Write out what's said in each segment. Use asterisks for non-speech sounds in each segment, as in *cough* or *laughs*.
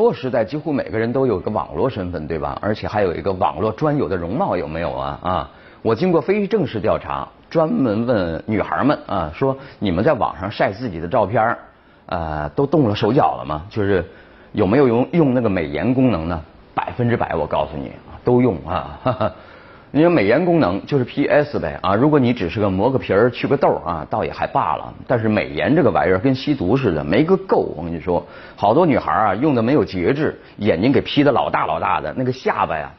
络时代，几乎每个人都有个网络身份，对吧？而且还有一个网络专有的容貌，有没有啊？啊，我经过非正式调查，专门问女孩们啊，说你们在网上晒自己的照片，呃，都动了手脚了吗？就是有没有用用那个美颜功能呢？百分之百，我告诉你，都用啊。哈哈你说美颜功能就是 PS 呗啊！如果你只是个磨个皮儿去个痘啊，倒也还罢了。但是美颜这个玩意儿跟吸毒似的，没个够。我跟你说，好多女孩啊用的没有节制，眼睛给 P 的老大老大的，那个下巴呀，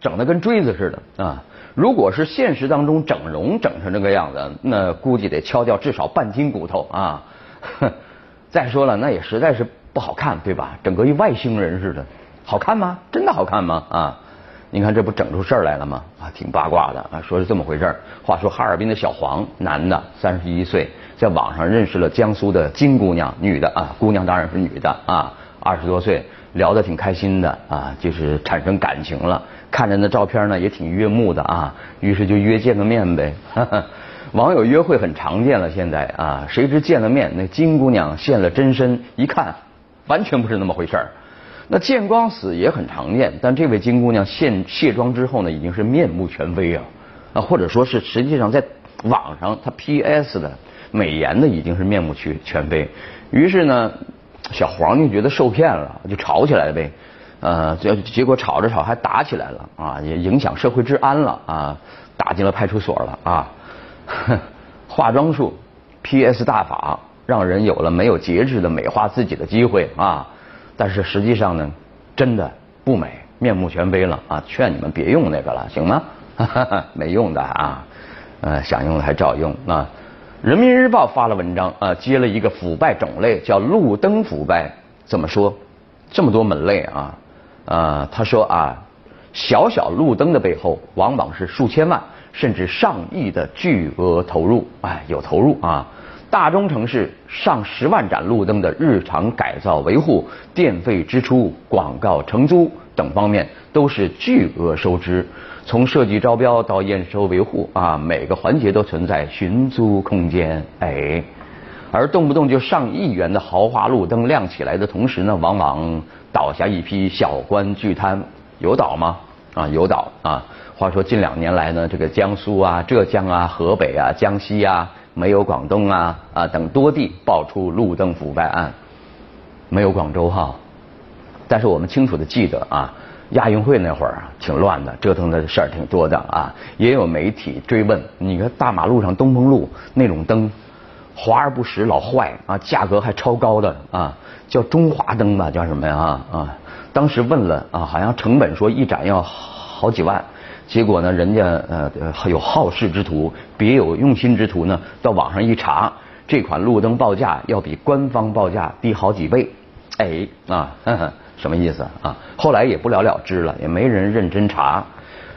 整的跟锥子似的啊。如果是现实当中整容整成这个样子，那估计得敲掉至少半斤骨头啊。*laughs* 再说了，那也实在是不好看，对吧？整个一外星人似的，好看吗？真的好看吗？啊？你看这不整出事儿来了吗？啊，挺八卦的啊，说是这么回事儿。话说哈尔滨的小黄，男的，三十一岁，在网上认识了江苏的金姑娘，女的啊，姑娘当然是女的啊，二十多岁，聊得挺开心的啊，就是产生感情了。看着那照片呢，也挺悦目的啊，于是就约见个面呗。*laughs* 网友约会很常见了，现在啊，谁知见了面，那金姑娘现了真身，一看，完全不是那么回事儿。那见光死也很常见，但这位金姑娘现卸妆之后呢，已经是面目全非啊，啊，或者说是实际上在网上她 PS 的美颜的已经是面目全全非。于是呢，小黄就觉得受骗了，就吵起来了呗，呃，结结果吵着吵还打起来了啊，也影响社会治安了啊，打进了派出所了啊。*laughs* 化妆术 PS 大法让人有了没有节制的美化自己的机会啊。但是实际上呢，真的不美，面目全非了啊！劝你们别用那个了，行吗？*laughs* 没用的啊，呃，想用的还照用啊。人民日报发了文章啊，接了一个腐败种类，叫路灯腐败。怎么说？这么多门类啊啊？他说啊，小小路灯的背后，往往是数千万甚至上亿的巨额投入，哎，有投入啊。大中城市上十万盏路灯的日常改造维护、电费支出、广告承租等方面都是巨额收支，从设计招标到验收维护啊，每个环节都存在寻租空间。哎，而动不动就上亿元的豪华路灯亮起来的同时呢，往往倒下一批小官巨贪，有倒吗？啊，有倒啊。话说近两年来呢，这个江苏啊、浙江啊、河北啊、江西啊。没有广东啊啊等多地爆出路灯腐败案，没有广州哈，但是我们清楚的记得啊，亚运会那会儿挺乱的，折腾的事儿挺多的啊，也有媒体追问，你看大马路上东风路那种灯，华而不实老坏啊，价格还超高的啊，叫中华灯吧，叫什么呀啊？当时问了啊，好像成本说一盏要好几万。结果呢，人家呃有好事之徒，别有用心之徒呢，到网上一查，这款路灯报价要比官方报价低好几倍，哎啊，什么意思啊？后来也不了了之了，也没人认真查，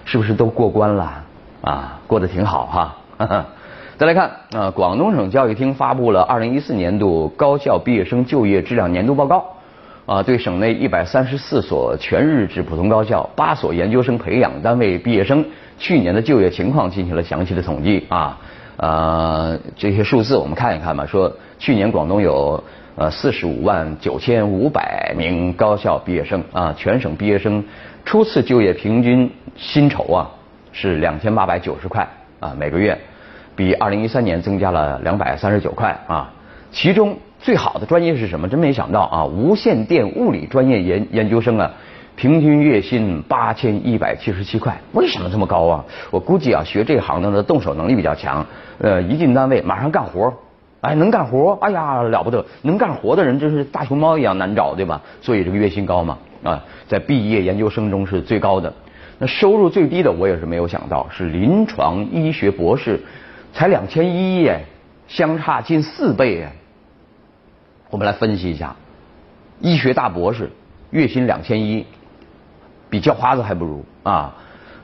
是不是都过关了啊？过得挺好哈。再来看啊，广东省教育厅发布了二零一四年度高校毕业生就业质量年度报告。啊，对省内一百三十四所全日制普通高校、八所研究生培养单位毕业生去年的就业情况进行了详细的统计啊，呃，这些数字我们看一看吧。说去年广东有呃四十五万九千五百名高校毕业生啊，全省毕业生初次就业平均薪酬啊是两千八百九十块啊每个月，比二零一三年增加了两百三十九块啊，其中。最好的专业是什么？真没想到啊！无线电物理专业研研究生啊，平均月薪八千一百七十七块。为什么这么高啊？我估计啊，学这行的呢，动手能力比较强，呃，一进单位马上干活，哎，能干活，哎呀，了不得！能干活的人真是大熊猫一样难找，对吧？所以这个月薪高嘛，啊，在毕业研究生中是最高的。那收入最低的，我也是没有想到，是临床医学博士，才两千一耶，相差近四倍耶。我们来分析一下，医学大博士月薪两千一，比叫花子还不如啊！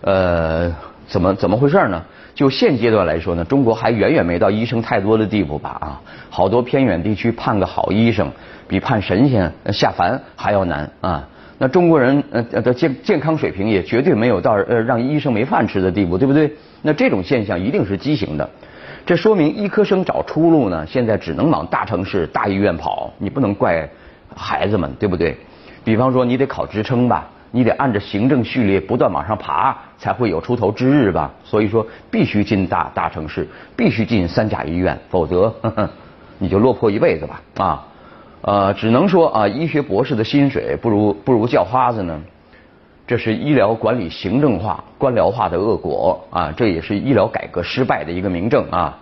呃，怎么怎么回事呢？就现阶段来说呢，中国还远远没到医生太多的地步吧啊！好多偏远地区判个好医生，比判神仙下凡还要难啊！那中国人呃的健健康水平也绝对没有到呃让医生没饭吃的地步，对不对？那这种现象一定是畸形的。这说明医科生找出路呢，现在只能往大城市、大医院跑。你不能怪孩子们，对不对？比方说，你得考职称吧，你得按着行政序列不断往上爬，才会有出头之日吧。所以说，必须进大大城市，必须进三甲医院，否则呵呵你就落魄一辈子吧。啊，呃，只能说啊，医学博士的薪水不如不如叫花子呢。这是医疗管理行政化、官僚化的恶果啊！这也是医疗改革失败的一个明证啊！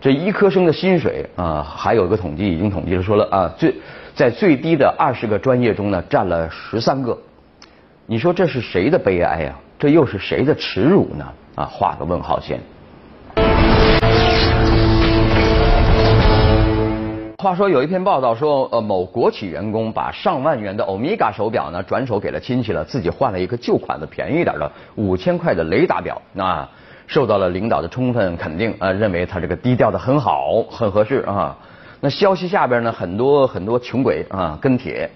这医科生的薪水啊，还有一个统计已经统计了，说了啊，最在最低的二十个专业中呢，占了十三个。你说这是谁的悲哀呀？这又是谁的耻辱呢？啊，画个问号先。话说有一篇报道说，呃，某国企员工把上万元的欧米伽手表呢转手给了亲戚了，自己换了一个旧款的便宜点的五千块的雷达表，啊，受到了领导的充分肯定，啊，认为他这个低调的很好，很合适啊。那消息下边呢，很多很多穷鬼啊跟帖，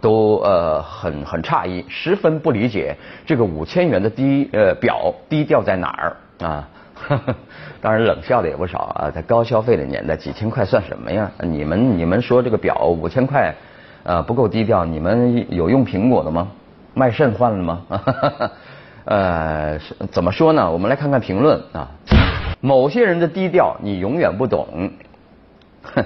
都呃很很诧异，十分不理解这个五千元的低呃表低调在哪儿啊。*laughs* 当然冷笑的也不少啊，在高消费的年代，几千块算什么呀？你们你们说这个表五千块，呃不够低调，你们有用苹果的吗？卖肾换了吗？*laughs* 呃，怎么说呢？我们来看看评论啊。某些人的低调，你永远不懂。哼。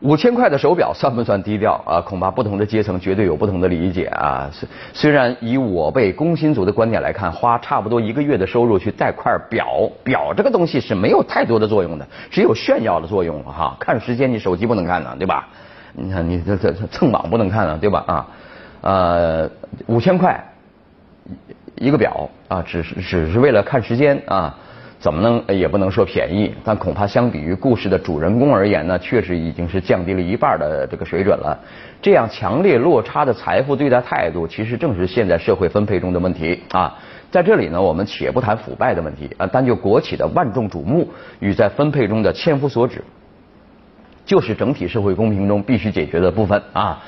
五千块的手表算不算低调啊？恐怕不同的阶层绝对有不同的理解啊。虽虽然以我辈工薪族的观点来看，花差不多一个月的收入去戴块表，表这个东西是没有太多的作用的，只有炫耀的作用哈。看时间，你手机不能看呢，对吧？你看你这这蹭网不能看啊，对吧？啊，呃，五千块一个表啊，只是只是为了看时间啊。怎么能也不能说便宜，但恐怕相比于故事的主人公而言呢，确实已经是降低了一半的这个水准了。这样强烈落差的财富对待态度，其实正是现在社会分配中的问题啊。在这里呢，我们且不谈腐败的问题啊，单就国企的万众瞩目与在分配中的千夫所指，就是整体社会公平中必须解决的部分啊。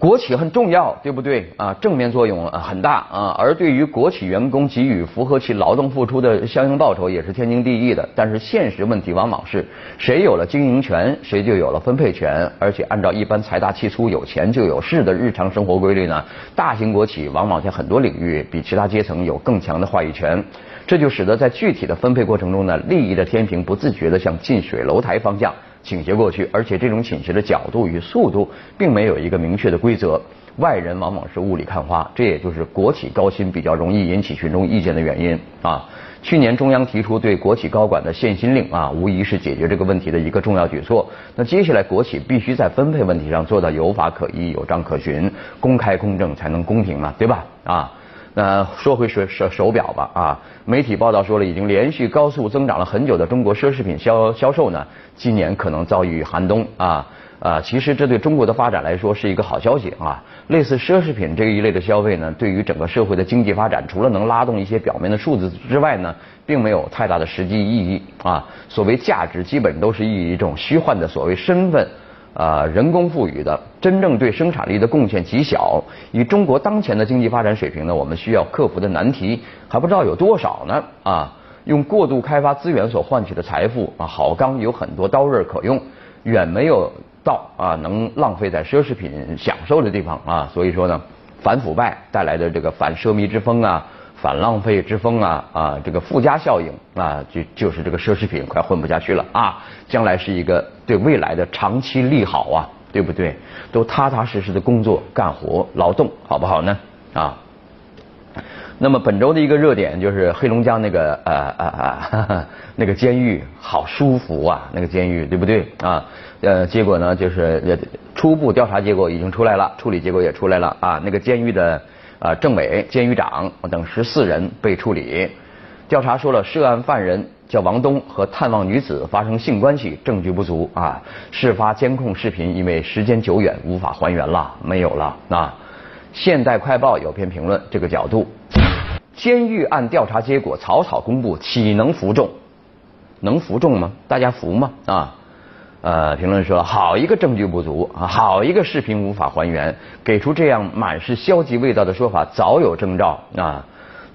国企很重要，对不对啊？正面作用很大啊，而对于国企员工给予符合其劳动付出的相应报酬，也是天经地义的。但是现实问题往往是，谁有了经营权，谁就有了分配权。而且按照一般财大气粗、有钱就有势的日常生活规律呢，大型国企往往在很多领域比其他阶层有更强的话语权。这就使得在具体的分配过程中呢，利益的天平不自觉的向近水楼台方向。倾斜过去，而且这种倾斜的角度与速度并没有一个明确的规则，外人往往是雾里看花，这也就是国企高薪比较容易引起群众意见的原因啊。去年中央提出对国企高管的限薪令啊，无疑是解决这个问题的一个重要举措。那接下来国企必须在分配问题上做到有法可依、有章可循、公开公正，才能公平嘛，对吧？啊。那说回手手手表吧啊，媒体报道说了，已经连续高速增长了很久的中国奢侈品销销售呢，今年可能遭遇寒冬啊啊，其实这对中国的发展来说是一个好消息啊。类似奢侈品这一类的消费呢，对于整个社会的经济发展，除了能拉动一些表面的数字之外呢，并没有太大的实际意义啊。所谓价值，基本都是以一种虚幻的所谓身份。啊，人工赋予的，真正对生产力的贡献极小。以中国当前的经济发展水平呢，我们需要克服的难题还不知道有多少呢。啊，用过度开发资源所换取的财富啊，好钢有很多刀刃可用，远没有到啊能浪费在奢侈品享受的地方啊。所以说呢，反腐败带来的这个反奢靡之风啊。反浪费之风啊啊，这个附加效应啊，就就是这个奢侈品快混不下去了啊，将来是一个对未来的长期利好啊，对不对？都踏踏实实的工作干活劳动，好不好呢？啊，那么本周的一个热点就是黑龙江那个呃呃呃那个监狱好舒服啊，那个监狱对不对啊？呃，结果呢就是初步调查结果已经出来了，处理结果也出来了啊，那个监狱的。啊，政委、监狱长等十四人被处理。调查说了，涉案犯人叫王东，和探望女子发生性关系，证据不足啊。事发监控视频因为时间久远无法还原了，没有了啊。现代快报有篇评论，这个角度：监狱案调查结果草草公布，岂能服众？能服众吗？大家服吗？啊？呃，评论说好一个证据不足啊，好一个视频无法还原，给出这样满是消极味道的说法，早有征兆啊。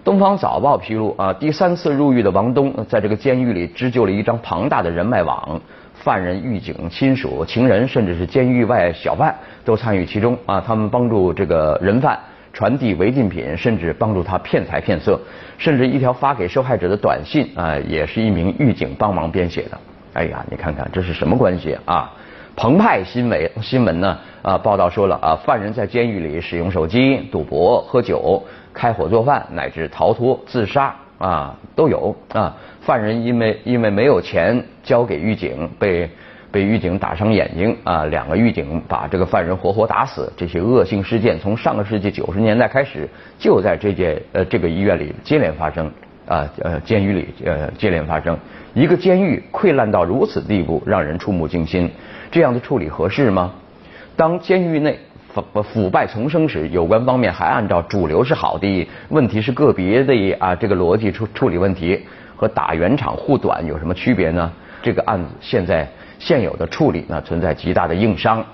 东方早报披露啊，第三次入狱的王东在这个监狱里织就了一张庞大的人脉网，犯人、狱警、亲属、情人，甚至是监狱外小贩都参与其中啊。他们帮助这个人犯传递违禁品，甚至帮助他骗财骗色，甚至一条发给受害者的短信啊，也是一名狱警帮忙编写的。哎呀，你看看这是什么关系啊？澎湃新闻新闻呢啊报道说了啊，犯人在监狱里使用手机、赌博、喝酒。开火做饭，乃至逃脱、自杀啊，都有啊。犯人因为因为没有钱交给狱警，被被狱警打伤眼睛啊。两个狱警把这个犯人活活打死。这些恶性事件从上个世纪九十年代开始，就在这间呃这个医院里接连发生啊呃监狱里呃接连发生。一个监狱溃烂到如此地步，让人触目惊心。这样的处理合适吗？当监狱内。腐腐败丛生时，有关方面还按照主流是好的，问题是个别的啊，这个逻辑处处理问题和打圆场护短有什么区别呢？这个案子现在现有的处理呢存在极大的硬伤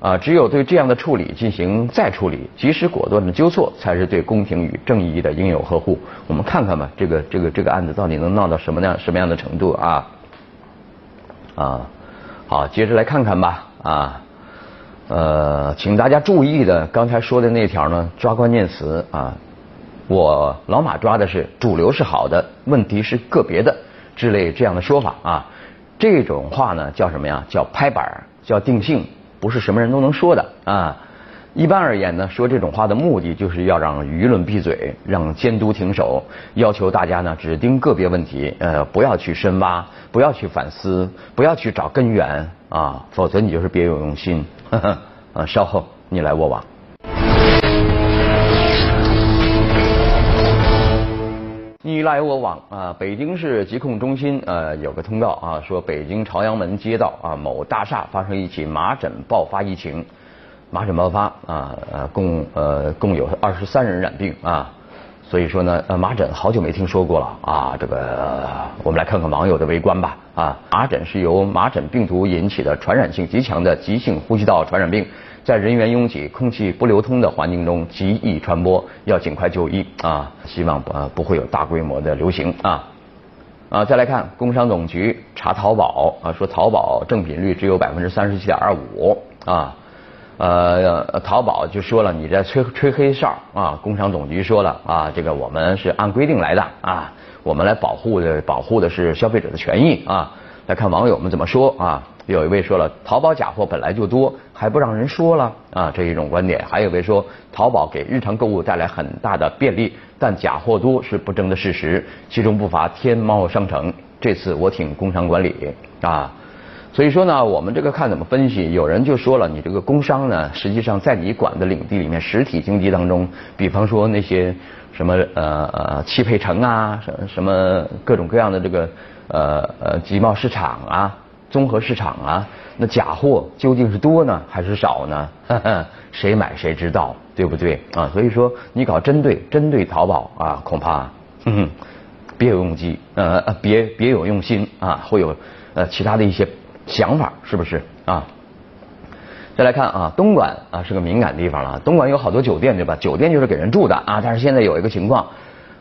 啊，只有对这样的处理进行再处理，及时果断的纠错，才是对公平与正义的应有呵护。我们看看吧，这个这个这个案子到底能闹到什么样什么样的程度啊？啊，好，接着来看看吧啊。呃，请大家注意的，刚才说的那条呢，抓关键词啊，我老马抓的是主流是好的，问题是个别的之类这样的说法啊，这种话呢叫什么呀？叫拍板，叫定性，不是什么人都能说的啊。一般而言呢，说这种话的目的就是要让舆论闭嘴，让监督停手，要求大家呢只盯个别问题，呃，不要去深挖，不要去反思，不要去找根源啊，否则你就是别有用心。*laughs* 啊，稍后你来我往。你来我往啊！北京市疾控中心呃有个通告啊，说北京朝阳门街道啊某大厦发生一起麻疹爆发疫情，麻疹爆发啊呃共呃共有二十三人染病啊。所以说呢，呃，麻疹好久没听说过了啊。这个，我们来看看网友的围观吧。啊，麻疹是由麻疹病毒引起的传染性极强的急性呼吸道传染病，在人员拥挤、空气不流通的环境中极易传播，要尽快就医啊。希望不不会有大规模的流行啊。啊，再来看工商总局查淘宝啊，说淘宝正品率只有百分之三十七点二五啊。呃，淘宝就说了，你在吹吹黑哨啊！工商总局说了啊，这个我们是按规定来的啊，我们来保护的保护的是消费者的权益啊。来看网友们怎么说啊？有一位说了，淘宝假货本来就多，还不让人说了啊，这一种观点。还有一位说，淘宝给日常购物带来很大的便利，但假货多是不争的事实，其中不乏天猫商城。这次我挺工商管理啊。所以说呢，我们这个看怎么分析。有人就说了，你这个工商呢，实际上在你管的领地里面，实体经济当中，比方说那些什么呃呃汽配城啊，什什么各种各样的这个呃呃集贸市场啊、综合市场啊，那假货究竟是多呢还是少呢？*laughs* 谁买谁知道，对不对啊？所以说你搞针对针对淘宝啊，恐怕别有用机呃别别有用心啊，会有呃其他的一些。想法是不是啊？再来看啊，东莞啊是个敏感地方了。东莞有好多酒店对吧？酒店就是给人住的啊。但是现在有一个情况，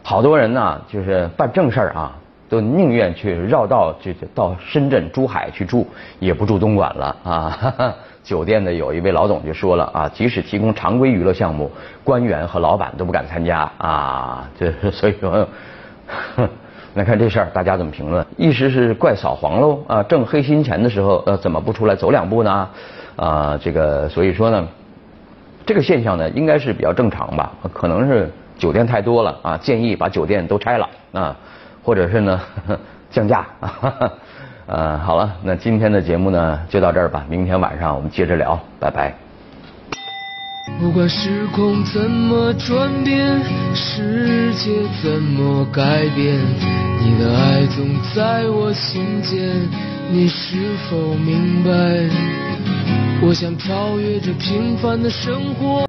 好多人呢就是办正事儿啊，都宁愿去绕道就到深圳、珠海去住，也不住东莞了啊。*laughs* 酒店的有一位老总就说了啊，即使提供常规娱乐项目，官员和老板都不敢参加啊。这 *laughs* 所以说。来看这事儿，大家怎么评论？一时是怪扫黄喽啊，挣黑心钱的时候，呃，怎么不出来走两步呢？啊，这个所以说呢，这个现象呢，应该是比较正常吧？可能是酒店太多了啊，建议把酒店都拆了啊，或者是呢 *laughs* 降价 *laughs* 啊。呃，好了，那今天的节目呢就到这儿吧，明天晚上我们接着聊，拜拜。不管时空怎么转变，世界怎么改变，你的爱总在我心间。你是否明白？我想超越这平凡的生活。